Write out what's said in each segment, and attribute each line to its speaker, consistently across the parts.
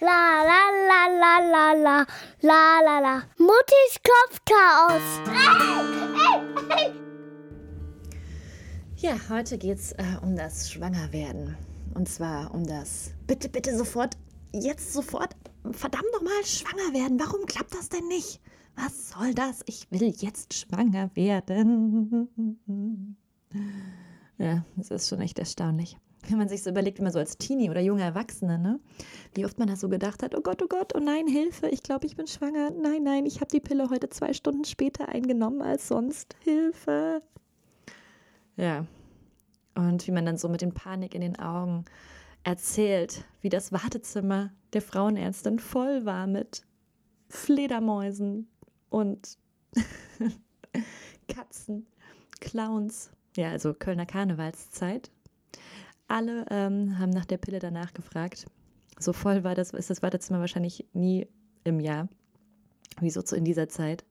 Speaker 1: La la la la la la la la la. Muttis Kopfchaos.
Speaker 2: Ja, heute geht's äh, um das Schwangerwerden. Und zwar um das bitte, bitte sofort, jetzt sofort, verdammt nochmal, schwanger werden. Warum klappt das denn nicht? Was soll das? Ich will jetzt schwanger werden. Ja, das ist schon echt erstaunlich. Wenn man sich so überlegt, immer so als Teenie oder junge Erwachsene, ne? Wie oft man das so gedacht hat, oh Gott, oh Gott, oh nein, Hilfe, ich glaube, ich bin schwanger. Nein, nein, ich habe die Pille heute zwei Stunden später eingenommen als sonst. Hilfe. Ja. Und wie man dann so mit den Panik in den Augen erzählt, wie das Wartezimmer der Frauenärztin voll war mit Fledermäusen und Katzen, Clowns. Ja, also Kölner Karnevalszeit. Alle ähm, haben nach der Pille danach gefragt. So voll war das, ist das Wartezimmer wahrscheinlich nie im Jahr. Wieso so in dieser Zeit?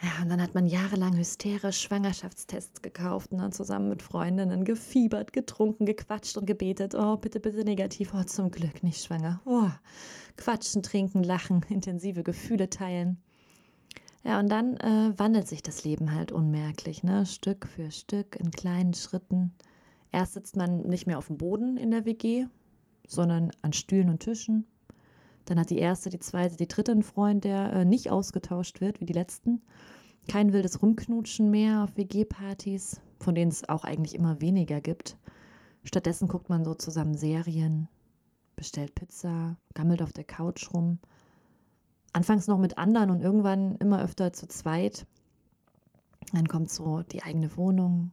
Speaker 2: Ja, und dann hat man jahrelang hysterisch Schwangerschaftstests gekauft und dann zusammen mit Freundinnen gefiebert, getrunken, gequatscht und gebetet. Oh, bitte, bitte negativ. Oh, zum Glück nicht schwanger. Oh, quatschen, trinken, lachen, intensive Gefühle teilen. Ja, und dann äh, wandelt sich das Leben halt unmerklich, ne? Stück für Stück, in kleinen Schritten. Erst sitzt man nicht mehr auf dem Boden in der WG, sondern an Stühlen und Tischen. Dann hat die erste, die zweite, die dritte einen Freund, der äh, nicht ausgetauscht wird wie die letzten. Kein wildes Rumknutschen mehr auf WG-Partys, von denen es auch eigentlich immer weniger gibt. Stattdessen guckt man so zusammen Serien, bestellt Pizza, gammelt auf der Couch rum. Anfangs noch mit anderen und irgendwann immer öfter zu zweit. Dann kommt so die eigene Wohnung.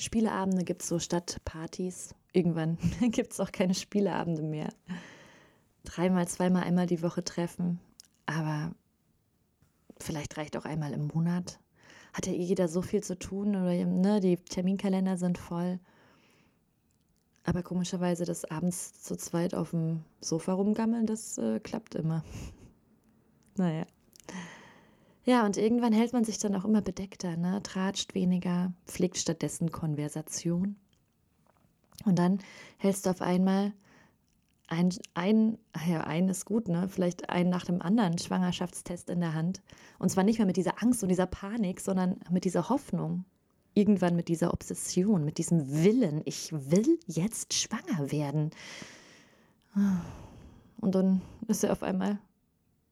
Speaker 2: Spieleabende gibt es so statt Partys. Irgendwann gibt es auch keine Spieleabende mehr. Dreimal, zweimal, einmal die Woche treffen. Aber vielleicht reicht auch einmal im Monat. Hat ja eh jeder so viel zu tun oder ne, die Terminkalender sind voll. Aber komischerweise das abends zu zweit auf dem Sofa rumgammeln, das äh, klappt immer. naja. Ja, und irgendwann hält man sich dann auch immer bedeckter, ne? tratscht weniger, pflegt stattdessen Konversation. Und dann hältst du auf einmal ein, ein, ja, ein ist gut, ne? Vielleicht einen nach dem anderen Schwangerschaftstest in der Hand. Und zwar nicht mehr mit dieser Angst und dieser Panik, sondern mit dieser Hoffnung. Irgendwann mit dieser Obsession, mit diesem Willen. Ich will jetzt schwanger werden. Und dann ist er auf einmal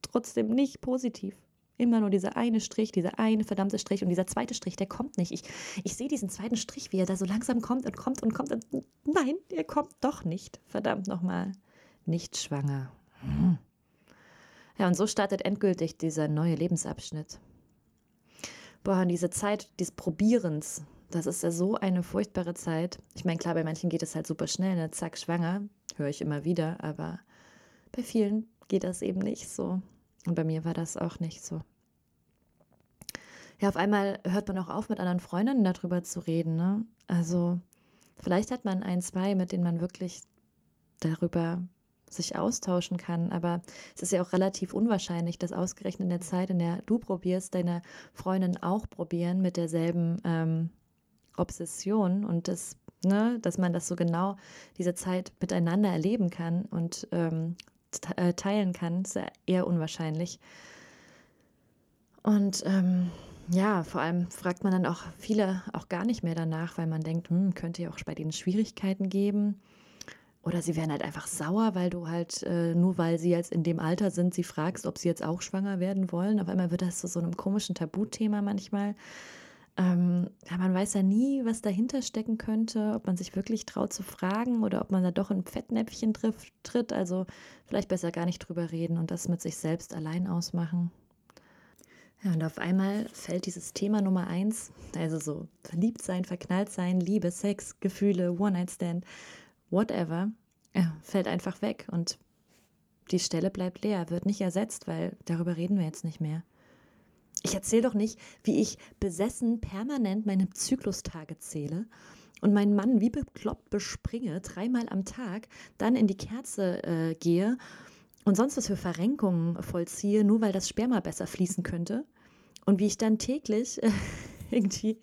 Speaker 2: trotzdem nicht positiv. Immer nur dieser eine Strich, dieser eine verdammte Strich und dieser zweite Strich, der kommt nicht. Ich, ich sehe diesen zweiten Strich, wie er da so langsam kommt und kommt und kommt. Und nein, er kommt doch nicht. Verdammt nochmal nicht schwanger. Hm. Ja, und so startet endgültig dieser neue Lebensabschnitt. Boah, und diese Zeit des Probierens, das ist ja so eine furchtbare Zeit. Ich meine, klar, bei manchen geht es halt super schnell, ne? zack, schwanger, höre ich immer wieder, aber bei vielen geht das eben nicht so. Und bei mir war das auch nicht so. Ja, auf einmal hört man auch auf, mit anderen Freundinnen darüber zu reden. Ne? Also vielleicht hat man ein, zwei, mit denen man wirklich darüber sich austauschen kann. Aber es ist ja auch relativ unwahrscheinlich, dass ausgerechnet in der Zeit, in der du probierst, deine Freundin auch probieren mit derselben ähm, Obsession und das, ne, dass man das so genau diese Zeit miteinander erleben kann und ähm, äh, teilen kann, ist ja eher unwahrscheinlich. Und ähm, ja, vor allem fragt man dann auch viele auch gar nicht mehr danach, weil man denkt, hm, könnte ja auch bei denen Schwierigkeiten geben. Oder sie werden halt einfach sauer, weil du halt, äh, nur weil sie jetzt in dem Alter sind, sie fragst, ob sie jetzt auch schwanger werden wollen. Auf einmal wird das zu so, so einem komischen Tabuthema manchmal. Ähm, ja, man weiß ja nie, was dahinter stecken könnte, ob man sich wirklich traut zu fragen oder ob man da doch in ein Fettnäpfchen trifft, tritt. Also vielleicht besser gar nicht drüber reden und das mit sich selbst allein ausmachen. Ja, und auf einmal fällt dieses Thema Nummer eins, also so verliebt sein, verknallt sein, Liebe, Sex, Gefühle, One-Night-Stand, whatever, ja, fällt einfach weg und die Stelle bleibt leer, wird nicht ersetzt, weil darüber reden wir jetzt nicht mehr. Ich erzähle doch nicht, wie ich besessen permanent meine Zyklustage zähle und meinen Mann wie bekloppt bespringe, dreimal am Tag, dann in die Kerze äh, gehe und sonst was für Verrenkungen vollziehe, nur weil das Sperma besser fließen könnte. Und wie ich dann täglich äh, irgendwie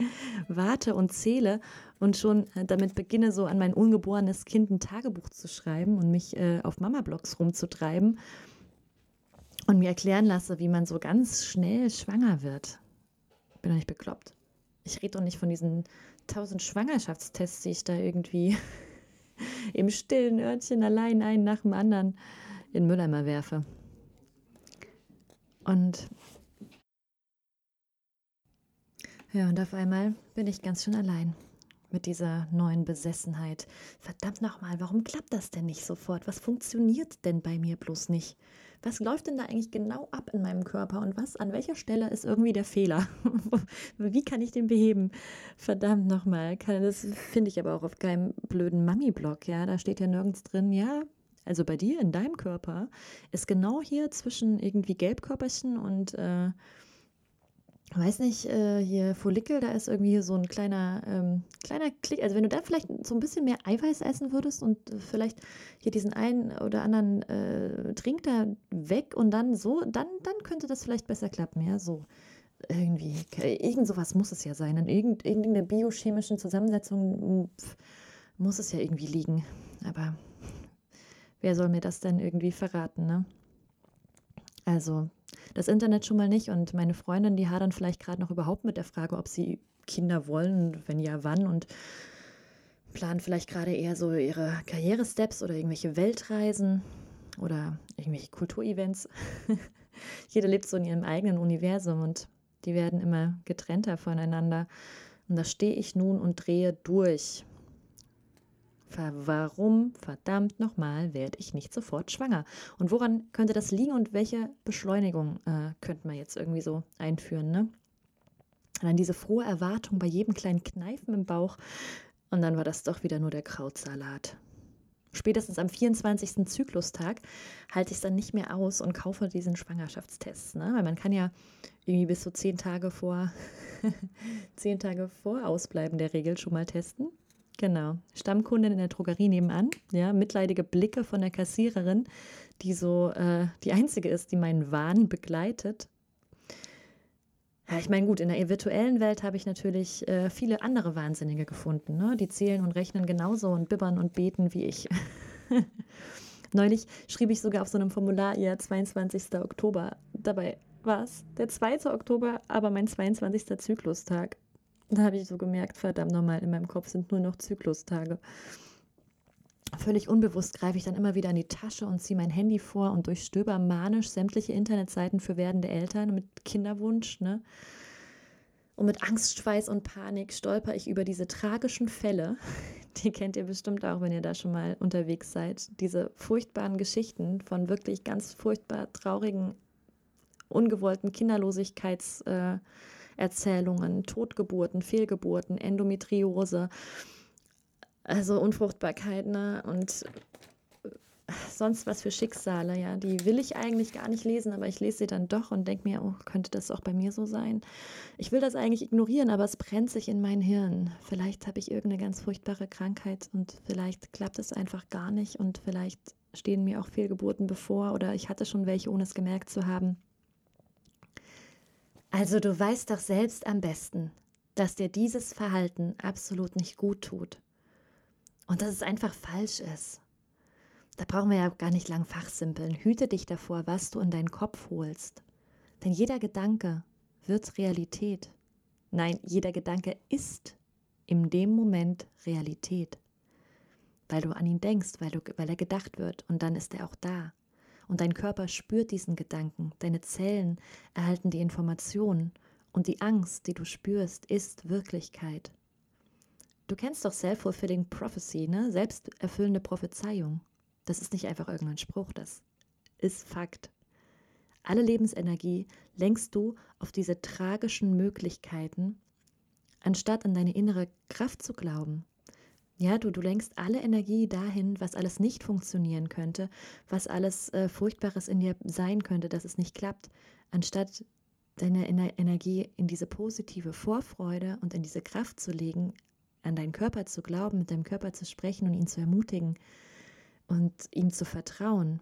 Speaker 2: warte und zähle und schon äh, damit beginne, so an mein ungeborenes Kind ein Tagebuch zu schreiben und mich äh, auf Mama-Blogs rumzutreiben und mir erklären lasse, wie man so ganz schnell schwanger wird. Bin doch nicht bekloppt. Ich rede doch nicht von diesen tausend Schwangerschaftstests, die ich da irgendwie im stillen Örtchen allein einen nach dem anderen in Mülleimer werfe. Und ja, und auf einmal bin ich ganz schön allein mit dieser neuen Besessenheit. Verdammt nochmal, warum klappt das denn nicht sofort? Was funktioniert denn bei mir bloß nicht? Was läuft denn da eigentlich genau ab in meinem Körper und was, an welcher Stelle ist irgendwie der Fehler? Wie kann ich den beheben? Verdammt nochmal, das finde ich aber auch auf keinem blöden Mami-Blog, ja, da steht ja nirgends drin, ja, also bei dir in deinem Körper ist genau hier zwischen irgendwie Gelbkörperchen und äh, weiß nicht, äh, hier Follikel, da ist irgendwie so ein kleiner, ähm, kleiner Klick. Also wenn du da vielleicht so ein bisschen mehr Eiweiß essen würdest und vielleicht hier diesen einen oder anderen äh, Trink da weg und dann so, dann, dann könnte das vielleicht besser klappen, ja, so. Irgendwie, irgend sowas muss es ja sein. In irgend, irgendeiner biochemischen Zusammensetzung pf, muss es ja irgendwie liegen. Aber wer soll mir das denn irgendwie verraten, ne? Also, das Internet schon mal nicht und meine Freundin, die hadern vielleicht gerade noch überhaupt mit der Frage, ob sie Kinder wollen, wenn ja, wann und planen vielleicht gerade eher so ihre Karrieresteps oder irgendwelche Weltreisen oder irgendwelche Kulturevents. Jeder lebt so in ihrem eigenen Universum und die werden immer getrennter voneinander. Und da stehe ich nun und drehe durch. Warum, verdammt nochmal, werde ich nicht sofort schwanger? Und woran könnte das liegen und welche Beschleunigung äh, könnten wir jetzt irgendwie so einführen? Ne? Und dann diese frohe Erwartung bei jedem kleinen Kneifen im Bauch. Und dann war das doch wieder nur der Krautsalat. Spätestens am 24. Zyklustag halte ich es dann nicht mehr aus und kaufe diesen Schwangerschaftstest. Ne? Weil man kann ja irgendwie bis zu zehn Tage vor, zehn Tage vor Ausbleiben der Regel schon mal testen. Genau. Stammkundin in der Drogerie nebenan, ja, mitleidige Blicke von der Kassiererin, die so äh, die einzige ist, die meinen Wahn begleitet. Ja, ich meine, gut, in der virtuellen Welt habe ich natürlich äh, viele andere Wahnsinnige gefunden, ne? die zählen und rechnen genauso und bibbern und beten wie ich. Neulich schrieb ich sogar auf so einem Formular, ja, 22. Oktober. Dabei war es der 2. Oktober, aber mein 22. Zyklustag. Da habe ich so gemerkt, verdammt nochmal, in meinem Kopf sind nur noch Zyklustage. Völlig unbewusst greife ich dann immer wieder in die Tasche und ziehe mein Handy vor und durchstöber manisch sämtliche Internetseiten für werdende Eltern mit Kinderwunsch. Ne? Und mit Angst, Schweiß und Panik stolper ich über diese tragischen Fälle. Die kennt ihr bestimmt auch, wenn ihr da schon mal unterwegs seid. Diese furchtbaren Geschichten von wirklich ganz furchtbar traurigen, ungewollten Kinderlosigkeits- äh, Erzählungen, Totgeburten, Fehlgeburten, Endometriose, also Unfruchtbarkeit ne? und sonst was für Schicksale, ja, die will ich eigentlich gar nicht lesen, aber ich lese sie dann doch und denke mir, oh, könnte das auch bei mir so sein? Ich will das eigentlich ignorieren, aber es brennt sich in mein Hirn. Vielleicht habe ich irgendeine ganz furchtbare Krankheit und vielleicht klappt es einfach gar nicht und vielleicht stehen mir auch Fehlgeburten bevor oder ich hatte schon welche, ohne es gemerkt zu haben. Also du weißt doch selbst am besten, dass dir dieses Verhalten absolut nicht gut tut und dass es einfach falsch ist. Da brauchen wir ja gar nicht lang fachsimpeln. Hüte dich davor, was du in deinen Kopf holst. Denn jeder Gedanke wird Realität. Nein, jeder Gedanke ist in dem Moment Realität. Weil du an ihn denkst, weil, du, weil er gedacht wird und dann ist er auch da und dein Körper spürt diesen Gedanken, deine Zellen erhalten die Informationen und die Angst, die du spürst, ist Wirklichkeit. Du kennst doch Self-Fulfilling Prophecy, ne? Selbsterfüllende Prophezeiung. Das ist nicht einfach irgendein Spruch, das ist Fakt. Alle Lebensenergie lenkst du auf diese tragischen Möglichkeiten, anstatt an deine innere Kraft zu glauben, ja, du, du lenkst alle Energie dahin, was alles nicht funktionieren könnte, was alles äh, Furchtbares in dir sein könnte, dass es nicht klappt, anstatt deine Ener Energie in diese positive Vorfreude und in diese Kraft zu legen, an deinen Körper zu glauben, mit deinem Körper zu sprechen und ihn zu ermutigen und ihm zu vertrauen.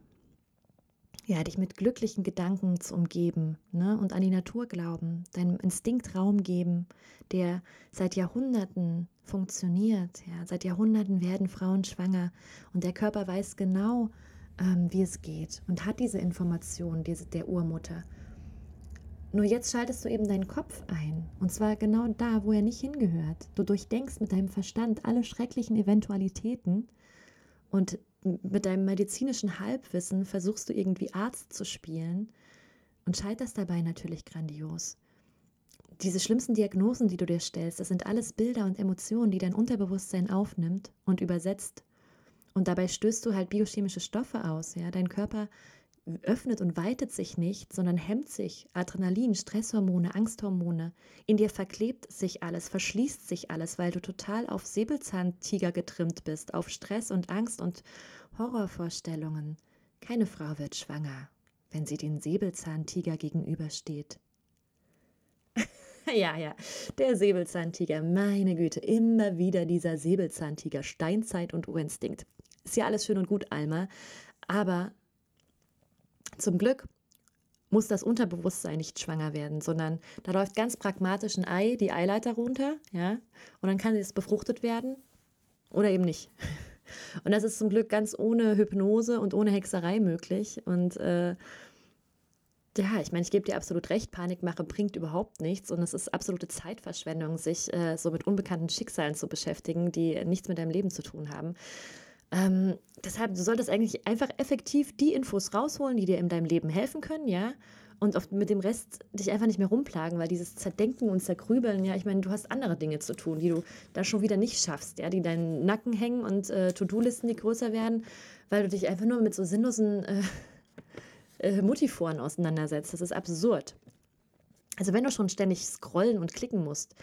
Speaker 2: Ja, dich mit glücklichen Gedanken zu umgeben ne? und an die Natur glauben, deinem Instinkt Raum geben, der seit Jahrhunderten funktioniert. Ja? Seit Jahrhunderten werden Frauen schwanger und der Körper weiß genau, ähm, wie es geht und hat diese Information diese, der Urmutter. Nur jetzt schaltest du eben deinen Kopf ein. Und zwar genau da, wo er nicht hingehört. Du durchdenkst mit deinem Verstand alle schrecklichen Eventualitäten und mit deinem medizinischen Halbwissen versuchst du irgendwie Arzt zu spielen und scheiterst dabei natürlich grandios. Diese schlimmsten Diagnosen, die du dir stellst, das sind alles Bilder und Emotionen, die dein Unterbewusstsein aufnimmt und übersetzt. Und dabei stößt du halt biochemische Stoffe aus. Ja? Dein Körper öffnet und weitet sich nicht, sondern hemmt sich. Adrenalin, Stresshormone, Angsthormone. In dir verklebt sich alles, verschließt sich alles, weil du total auf Säbelzahntiger getrimmt bist, auf Stress und Angst und Horrorvorstellungen. Keine Frau wird schwanger, wenn sie den Säbelzahntiger gegenübersteht. ja, ja, der Säbelzahntiger, meine Güte, immer wieder dieser Säbelzahntiger, Steinzeit und Urinstinkt. Ist ja alles schön und gut, Alma, aber zum Glück muss das Unterbewusstsein nicht schwanger werden, sondern da läuft ganz pragmatisch ein Ei, die Eileiter runter, ja, und dann kann es befruchtet werden oder eben nicht. Und das ist zum Glück ganz ohne Hypnose und ohne Hexerei möglich. Und äh, ja, ich meine, ich gebe dir absolut recht, Panikmache bringt überhaupt nichts und es ist absolute Zeitverschwendung, sich äh, so mit unbekannten Schicksalen zu beschäftigen, die nichts mit deinem Leben zu tun haben. Ähm, deshalb, du solltest eigentlich einfach effektiv die Infos rausholen, die dir in deinem Leben helfen können, ja. Und auf, mit dem Rest dich einfach nicht mehr rumplagen, weil dieses Zerdenken und Zergrübeln, ja, ich meine, du hast andere Dinge zu tun, die du da schon wieder nicht schaffst, ja, die deinen Nacken hängen und äh, To-Do-Listen, die größer werden, weil du dich einfach nur mit so sinnlosen äh, äh, Mutiforen auseinandersetzt. Das ist absurd. Also wenn du schon ständig scrollen und klicken musst,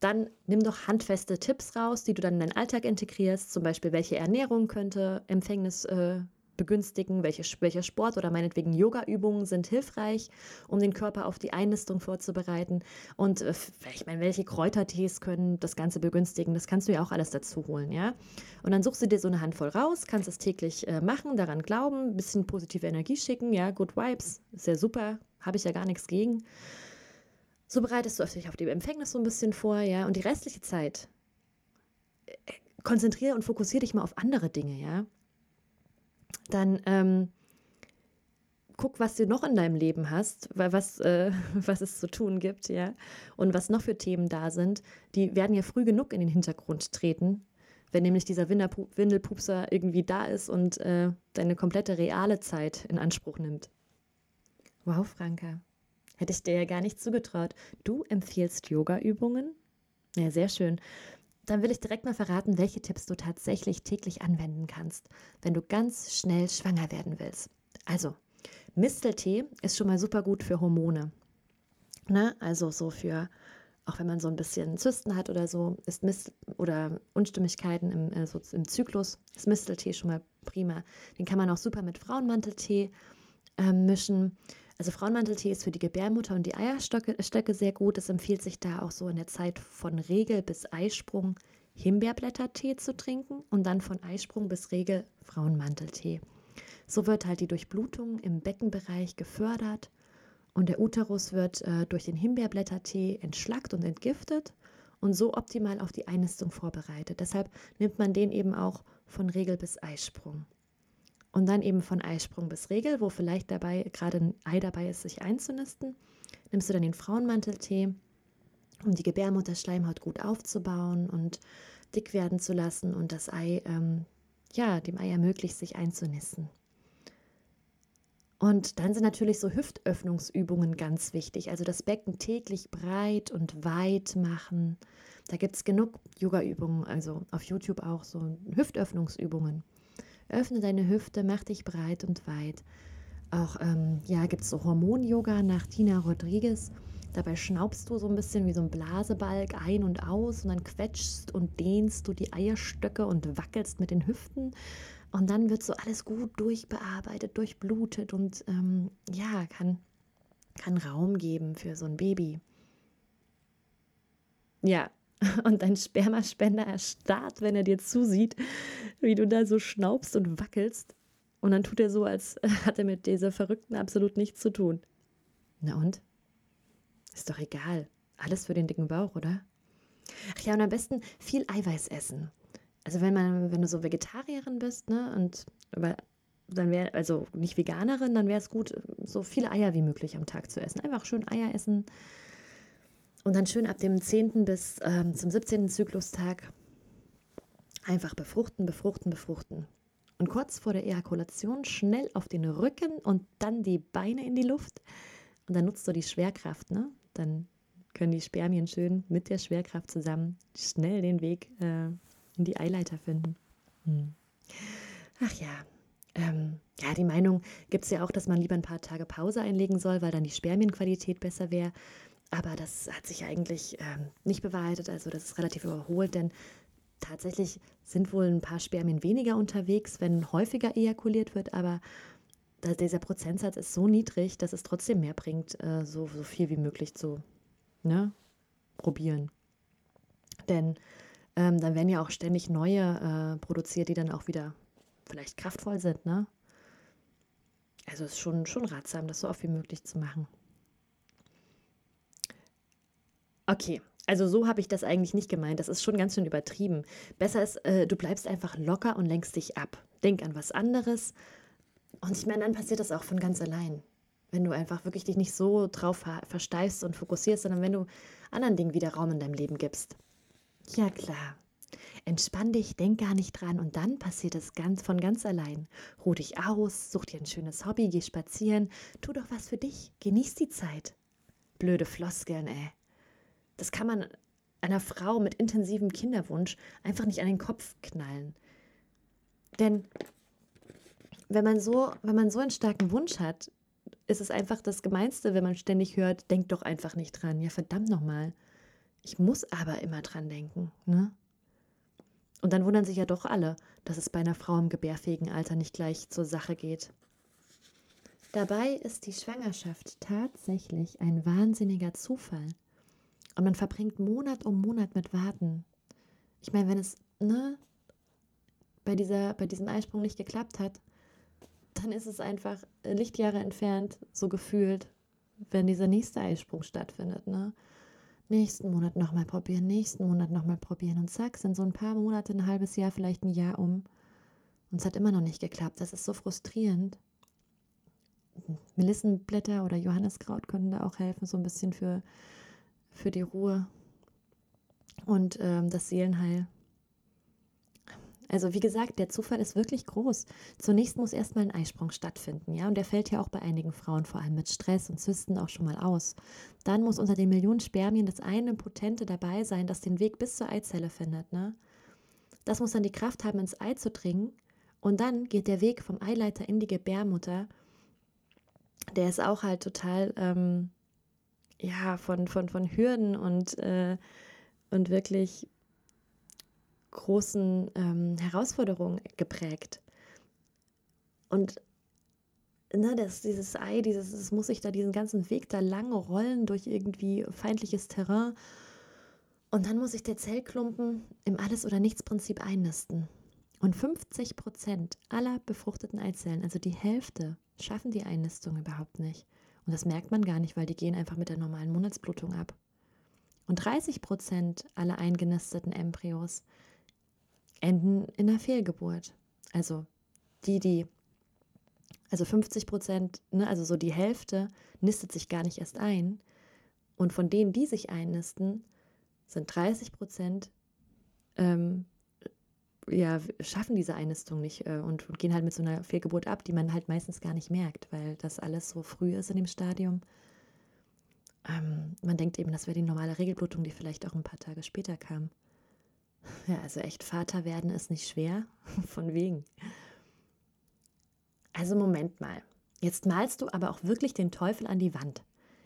Speaker 2: dann nimm doch handfeste Tipps raus, die du dann in deinen Alltag integrierst. Zum Beispiel, welche Ernährung könnte Empfängnis äh, begünstigen, welche, welcher Sport oder meinetwegen Yoga-Übungen sind hilfreich, um den Körper auf die Einnistung vorzubereiten. Und äh, ich meine, welche Kräutertees können das Ganze begünstigen? Das kannst du ja auch alles dazu holen, ja. Und dann suchst du dir so eine Handvoll raus, kannst es täglich äh, machen, daran glauben, ein bisschen positive Energie schicken, ja, Good Vibes, ja super, habe ich ja gar nichts gegen. So bereitest du dich auf die Empfängnis so ein bisschen vor, ja, und die restliche Zeit äh, konzentriere und fokussiere dich mal auf andere Dinge, ja. Dann ähm, guck, was du noch in deinem Leben hast, was, äh, was es zu tun gibt, ja, und was noch für Themen da sind, die werden ja früh genug in den Hintergrund treten, wenn nämlich dieser Windelpupser irgendwie da ist und äh, deine komplette reale Zeit in Anspruch nimmt. Wow, Franka. Hätte ich dir ja gar nicht zugetraut. Du empfiehlst Yoga-Übungen? Ja, sehr schön. Dann will ich direkt mal verraten, welche Tipps du tatsächlich täglich anwenden kannst, wenn du ganz schnell schwanger werden willst. Also, Misteltee ist schon mal super gut für Hormone. Ne? Also so für, auch wenn man so ein bisschen Zysten hat oder so, ist Mist oder Unstimmigkeiten im, also im Zyklus, ist Misteltee schon mal prima. Den kann man auch super mit Frauenmanteltee äh, mischen. Also Frauenmanteltee ist für die Gebärmutter und die Eierstöcke sehr gut. Es empfiehlt sich da auch so in der Zeit von Regel bis Eisprung Himbeerblättertee zu trinken und dann von Eisprung bis Regel Frauenmanteltee. So wird halt die Durchblutung im Beckenbereich gefördert und der Uterus wird äh, durch den Himbeerblättertee entschlackt und entgiftet und so optimal auf die Einnistung vorbereitet. Deshalb nimmt man den eben auch von Regel bis Eisprung. Und dann eben von Eisprung bis Regel, wo vielleicht dabei gerade ein Ei dabei ist, sich einzunisten, nimmst du dann den Frauenmanteltee, um die Gebärmutterschleimhaut gut aufzubauen und dick werden zu lassen und das Ei, ähm, ja, dem Ei ermöglicht, sich einzunisten. Und dann sind natürlich so Hüftöffnungsübungen ganz wichtig. Also das Becken täglich breit und weit machen. Da gibt es genug Yoga-Übungen, also auf YouTube auch so Hüftöffnungsübungen. Öffne deine Hüfte, mach dich breit und weit. Auch ähm, ja, gibt es so Hormon-Yoga nach Tina Rodriguez. Dabei schnaubst du so ein bisschen wie so ein Blasebalg ein und aus und dann quetschst und dehnst du die Eierstöcke und wackelst mit den Hüften. Und dann wird so alles gut durchbearbeitet, durchblutet und ähm, ja, kann, kann Raum geben für so ein Baby. Ja, und dein Spermaspender erstarrt, wenn er dir zusieht, wie du da so schnaubst und wackelst. Und dann tut er so, als hat er mit dieser Verrückten absolut nichts zu tun. Na und? Ist doch egal. Alles für den dicken Bauch, oder? Ach ja, und am besten viel Eiweiß essen. Also wenn man, wenn du so Vegetarierin bist, ne, und aber dann wäre, also nicht Veganerin, dann wäre es gut, so viele Eier wie möglich am Tag zu essen. Einfach schön Eier essen. Und dann schön ab dem 10. bis ähm, zum 17. Zyklustag einfach befruchten, befruchten, befruchten. Und kurz vor der Ejakulation schnell auf den Rücken und dann die Beine in die Luft. Und dann nutzt du die Schwerkraft, ne? Dann können die Spermien schön mit der Schwerkraft zusammen schnell den Weg äh, in die Eileiter finden. Hm. Ach ja, ähm, ja, die Meinung gibt es ja auch, dass man lieber ein paar Tage Pause einlegen soll, weil dann die Spermienqualität besser wäre. Aber das hat sich eigentlich ähm, nicht bewahrheitet. Also das ist relativ überholt, denn tatsächlich sind wohl ein paar Spermien weniger unterwegs, wenn häufiger ejakuliert wird. Aber dieser Prozentsatz ist so niedrig, dass es trotzdem mehr bringt, äh, so, so viel wie möglich zu ne, probieren. Denn ähm, dann werden ja auch ständig neue äh, produziert, die dann auch wieder vielleicht kraftvoll sind, ne? Also es ist schon, schon ratsam, das so oft wie möglich zu machen. Okay, also so habe ich das eigentlich nicht gemeint. Das ist schon ganz schön übertrieben. Besser ist, äh, du bleibst einfach locker und lenkst dich ab. Denk an was anderes. Und ich meine, dann passiert das auch von ganz allein. Wenn du einfach wirklich dich nicht so drauf versteifst und fokussierst, sondern wenn du anderen Dingen wieder Raum in deinem Leben gibst. Ja, klar. Entspann dich, denk gar nicht dran und dann passiert es ganz von ganz allein. Ruh dich aus, such dir ein schönes Hobby, geh spazieren, tu doch was für dich, genieß die Zeit. Blöde Floskeln, ey. Das kann man einer Frau mit intensivem Kinderwunsch einfach nicht an den Kopf knallen. Denn wenn man so, wenn man so einen starken Wunsch hat, ist es einfach das Gemeinste, wenn man ständig hört, denk doch einfach nicht dran. Ja, verdammt nochmal. Ich muss aber immer dran denken, ne? Und dann wundern sich ja doch alle, dass es bei einer Frau im gebärfähigen Alter nicht gleich zur Sache geht. Dabei ist die Schwangerschaft tatsächlich ein wahnsinniger Zufall. Und man verbringt Monat um Monat mit Warten. Ich meine, wenn es ne, bei, dieser, bei diesem Eisprung nicht geklappt hat, dann ist es einfach Lichtjahre entfernt, so gefühlt, wenn dieser nächste Eisprung stattfindet. Ne? nächsten Monat nochmal probieren, nächsten Monat nochmal probieren. Und zack, sind so ein paar Monate, ein halbes Jahr, vielleicht ein Jahr um. Und es hat immer noch nicht geklappt. Das ist so frustrierend. Melissenblätter oder Johanneskraut könnten da auch helfen, so ein bisschen für, für die Ruhe und ähm, das Seelenheil. Also wie gesagt, der Zufall ist wirklich groß. Zunächst muss erstmal ein Eisprung stattfinden, ja, und der fällt ja auch bei einigen Frauen vor allem mit Stress und Zysten auch schon mal aus. Dann muss unter den Millionen Spermien das eine Potente dabei sein, das den Weg bis zur Eizelle findet, ne? Das muss dann die Kraft haben, ins Ei zu dringen. Und dann geht der Weg vom Eileiter in die Gebärmutter. Der ist auch halt total, ähm, ja, von, von, von Hürden und, äh, und wirklich großen ähm, Herausforderungen geprägt. Und ne, das, dieses Ei, dieses, das muss sich da diesen ganzen Weg da lang rollen durch irgendwie feindliches Terrain. Und dann muss sich der Zellklumpen im Alles- oder Nichts-Prinzip einnisten. Und 50 Prozent aller befruchteten Eizellen, also die Hälfte, schaffen die Einnistung überhaupt nicht. Und das merkt man gar nicht, weil die gehen einfach mit der normalen Monatsblutung ab. Und 30 Prozent aller eingenisteten Embryos enden in einer Fehlgeburt. Also die, die, also 50 Prozent, ne, also so die Hälfte, nistet sich gar nicht erst ein. Und von denen, die sich einnisten, sind 30 Prozent, ähm, ja, schaffen diese Einnistung nicht äh, und, und, gehen halt mit so einer Fehlgeburt ab, die man halt meistens gar nicht merkt, weil das alles so früh ist in dem Stadium. Ähm, man denkt eben, das wäre die normale Regelblutung, die vielleicht auch ein paar Tage später kam. Ja, also echt Vater werden ist nicht schwer. Von wegen. Also Moment mal. Jetzt malst du aber auch wirklich den Teufel an die Wand.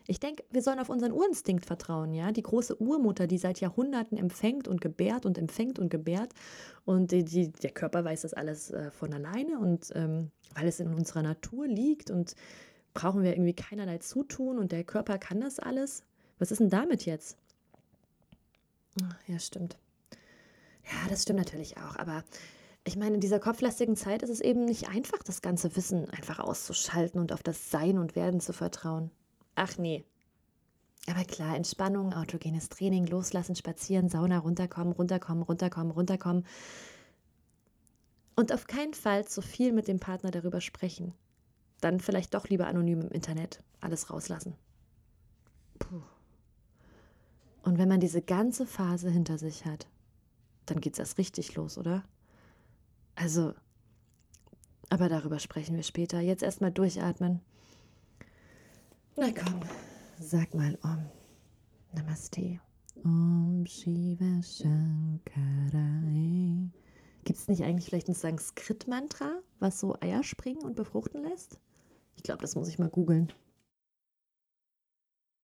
Speaker 2: Ich denke, wir sollen auf unseren Urinstinkt vertrauen, ja? Die große Urmutter, die seit Jahrhunderten empfängt und gebärt und empfängt und gebärt. Und die, die, der Körper weiß das alles äh, von alleine und ähm, weil es in unserer Natur liegt und brauchen wir irgendwie keinerlei Zutun und der Körper kann das alles. Was ist denn damit jetzt? Ja, stimmt. Ja, das stimmt natürlich auch. Aber ich meine, in dieser kopflastigen Zeit ist es eben nicht einfach, das ganze Wissen einfach auszuschalten und auf das Sein und Werden zu vertrauen. Ach nee. Aber klar, Entspannung, autogenes Training, loslassen, spazieren, Sauna, runterkommen, runterkommen, runterkommen, runterkommen. Und auf keinen Fall zu viel mit dem Partner darüber sprechen. Dann vielleicht doch lieber anonym im Internet alles rauslassen. Puh. Und wenn man diese ganze Phase hinter sich hat, dann geht's erst richtig los, oder? Also, aber darüber sprechen wir später. Jetzt erstmal durchatmen. Na komm, sag mal Om. Namaste. Om Shiva Shankarai. Gibt es nicht eigentlich vielleicht ein Sanskrit-Mantra, was so Eier springen und befruchten lässt? Ich glaube, das muss ich mal googeln.